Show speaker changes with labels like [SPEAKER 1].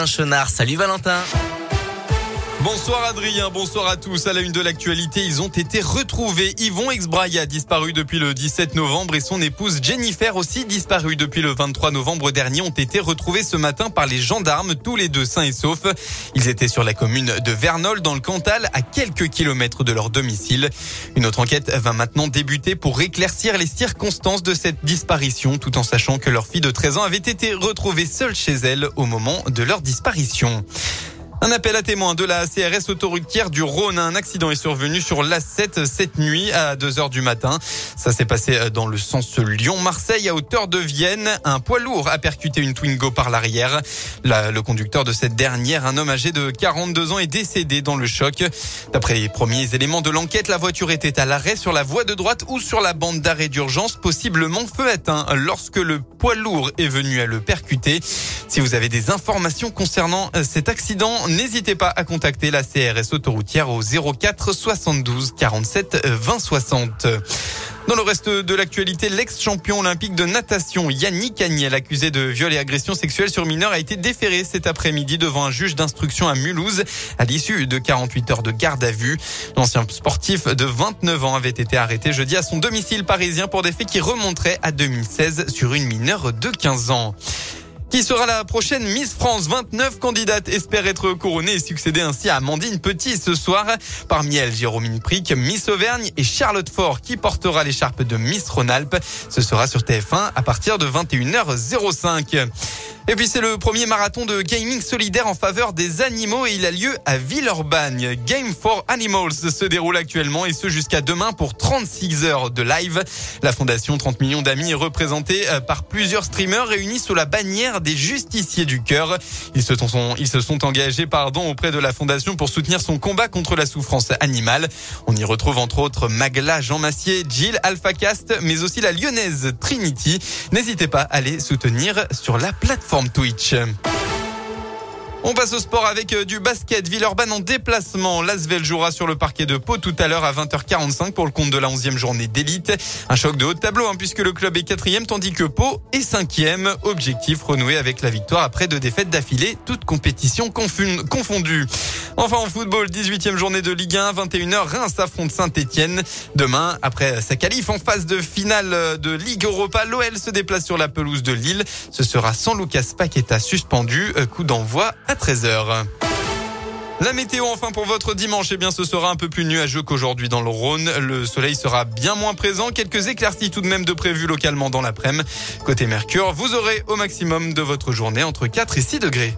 [SPEAKER 1] Valentin Chenard. Salut Valentin.
[SPEAKER 2] Bonsoir Adrien, bonsoir à tous. À la une de l'actualité, ils ont été retrouvés. Yvon Exbraya, disparu depuis le 17 novembre et son épouse Jennifer, aussi disparue depuis le 23 novembre dernier, ont été retrouvés ce matin par les gendarmes, tous les deux sains et saufs. Ils étaient sur la commune de Vernol, dans le Cantal, à quelques kilomètres de leur domicile. Une autre enquête va maintenant débuter pour éclaircir les circonstances de cette disparition, tout en sachant que leur fille de 13 ans avait été retrouvée seule chez elle au moment de leur disparition. Un appel à témoins de la CRS autoroutière du Rhône. Un accident est survenu sur l'A7 cette nuit à 2 heures du matin. Ça s'est passé dans le sens Lyon-Marseille à hauteur de Vienne. Un poids lourd a percuté une Twingo par l'arrière. Le conducteur de cette dernière, un homme âgé de 42 ans, est décédé dans le choc. D'après les premiers éléments de l'enquête, la voiture était à l'arrêt sur la voie de droite ou sur la bande d'arrêt d'urgence, possiblement feu atteint lorsque le poids lourd est venu à le percuter. Si vous avez des informations concernant cet accident, n'hésitez pas à contacter la CRS autoroutière au 04 72 47 20 60. Dans le reste de l'actualité, l'ex-champion olympique de natation Yannick Agnel, accusé de viol et agression sexuelle sur mineur, a été déféré cet après-midi devant un juge d'instruction à Mulhouse à l'issue de 48 heures de garde à vue. L'ancien sportif de 29 ans avait été arrêté jeudi à son domicile parisien pour des faits qui remonteraient à 2016 sur une mineure de 15 ans. Qui sera la prochaine Miss France? 29 candidates espèrent être couronnées et succéder ainsi à Amandine Petit ce soir. Parmi elles, Jérôme Prick, Miss Auvergne et Charlotte Fort qui portera l'écharpe de Miss Rhône-Alpes. Ce sera sur TF1 à partir de 21h05. Et puis c'est le premier marathon de gaming solidaire en faveur des animaux et il a lieu à Villeurbanne. Game for Animals se déroule actuellement et ce jusqu'à demain pour 36 heures de live. La fondation 30 millions d'amis est représentée euh, par plusieurs streamers réunis sous la bannière des justiciers du cœur. Ils se sont, ils se sont engagés pardon, auprès de la fondation pour soutenir son combat contre la souffrance animale. On y retrouve entre autres Magla, Jean Massier, Jill, Alphacast, mais aussi la lyonnaise Trinity. N'hésitez pas à les soutenir sur la plateforme. Twitch. On passe au sport avec euh, du basket. Villeurbanne en déplacement. L'Asvel jouera sur le parquet de Pau tout à l'heure à 20h45 pour le compte de la 11e journée d'élite. Un choc de haut tableau hein, puisque le club est quatrième tandis que Pau est cinquième. Objectif renoué avec la victoire après deux défaites d'affilée, toutes compétitions confondues. Enfin en football, 18e journée de Ligue 1, 21h, Reims affronte Saint-Etienne. Demain, après sa qualif en phase de finale de Ligue Europa, l'OL se déplace sur la pelouse de Lille. Ce sera sans Lucas Paqueta suspendu. Euh, coup d'envoi à 13h. La météo enfin pour votre dimanche, eh bien ce sera un peu plus nuageux qu'aujourd'hui dans le Rhône. Le soleil sera bien moins présent, quelques éclaircies tout de même de prévues localement dans l'après-midi. Côté Mercure, vous aurez au maximum de votre journée entre 4 et 6 degrés.